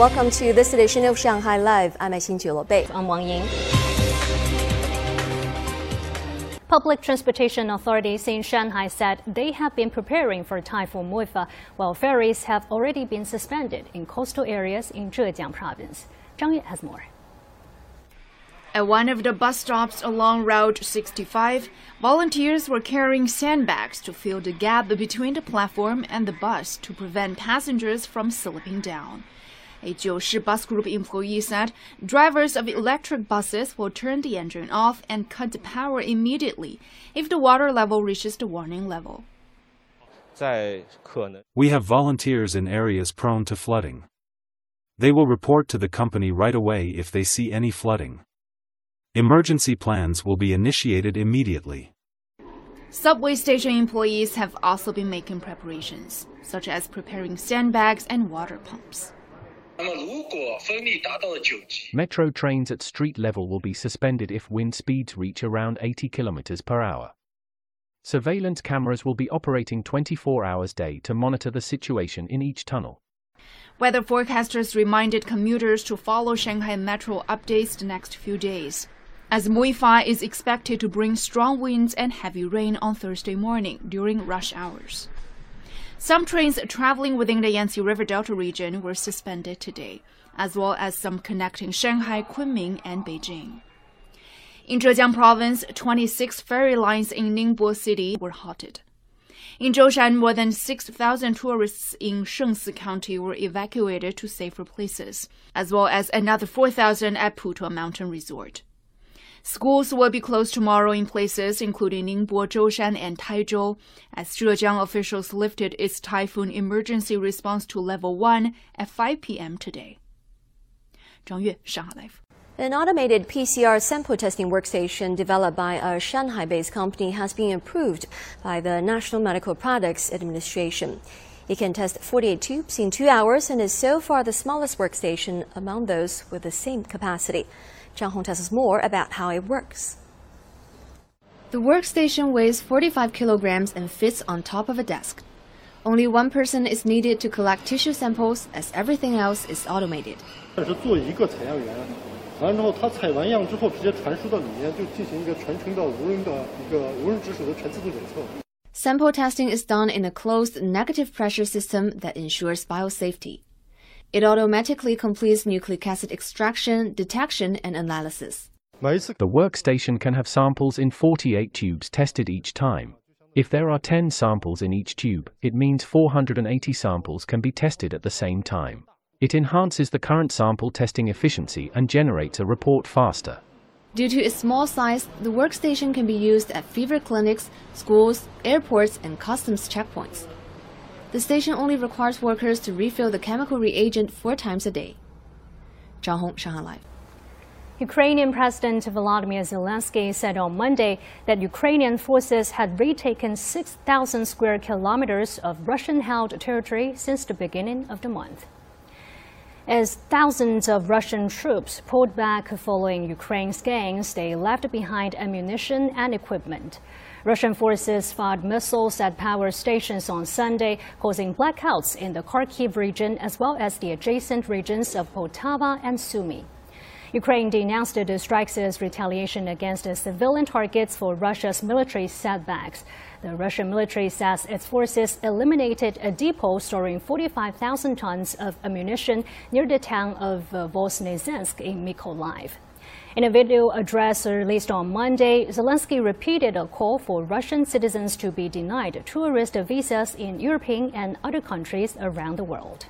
Welcome to this edition of Shanghai Live. I'm Xin Bei. I'm Wang Ying. Public transportation authorities in Shanghai said they have been preparing for Typhoon Muifa, while ferries have already been suspended in coastal areas in Zhejiang province. Zhang Yue has more. At one of the bus stops along Route 65, volunteers were carrying sandbags to fill the gap between the platform and the bus to prevent passengers from slipping down. A Jiushi Bus Group employee said drivers of electric buses will turn the engine off and cut the power immediately if the water level reaches the warning level. We have volunteers in areas prone to flooding. They will report to the company right away if they see any flooding. Emergency plans will be initiated immediately. Subway station employees have also been making preparations, such as preparing sandbags and water pumps. Metro trains at street level will be suspended if wind speeds reach around 80 km per hour. Surveillance cameras will be operating 24 hours day to monitor the situation in each tunnel. Weather forecasters reminded commuters to follow Shanghai Metro updates the next few days as Muifa is expected to bring strong winds and heavy rain on Thursday morning during rush hours. Some trains traveling within the Yangtze River Delta region were suspended today, as well as some connecting Shanghai, Kunming, and Beijing. In Zhejiang province, 26 ferry lines in Ningbo city were halted. In Zhoushan, more than 6,000 tourists in Shengsi County were evacuated to safer places, as well as another 4,000 at Putuo Mountain Resort. Schools will be closed tomorrow in places including Ningbo, Zhoushan, and Taizhou, as Zhejiang officials lifted its typhoon emergency response to level 1 at 5 p.m. today. Zhang Yue, Shanghai Live. An automated PCR sample testing workstation developed by a Shanghai based company has been approved by the National Medical Products Administration. It can test 48 tubes in two hours and is so far the smallest workstation among those with the same capacity. Zhang Hong tells us more about how it works. The workstation weighs 45 kilograms and fits on top of a desk. Only one person is needed to collect tissue samples, as everything else is automated. Sample testing is done in a closed negative pressure system that ensures biosafety. It automatically completes nucleic acid extraction, detection, and analysis. The workstation can have samples in 48 tubes tested each time. If there are 10 samples in each tube, it means 480 samples can be tested at the same time. It enhances the current sample testing efficiency and generates a report faster. Due to its small size, the workstation can be used at fever clinics, schools, airports, and customs checkpoints. The station only requires workers to refill the chemical reagent four times a day. Zhang Hong, Shanghai Live. Ukrainian President Volodymyr Zelensky said on Monday that Ukrainian forces had retaken 6,000 square kilometers of Russian held territory since the beginning of the month. As thousands of Russian troops pulled back following Ukraine's gains, they left behind ammunition and equipment. Russian forces fired missiles at power stations on Sunday, causing blackouts in the Kharkiv region as well as the adjacent regions of Poltava and Sumy. Ukraine denounced the strikes as retaliation against civilian targets for Russia's military setbacks. The Russian military says its forces eliminated a depot storing 45,000 tons of ammunition near the town of Voznesensk in Mykolaiv. In a video address released on Monday, Zelensky repeated a call for Russian citizens to be denied tourist visas in European and other countries around the world.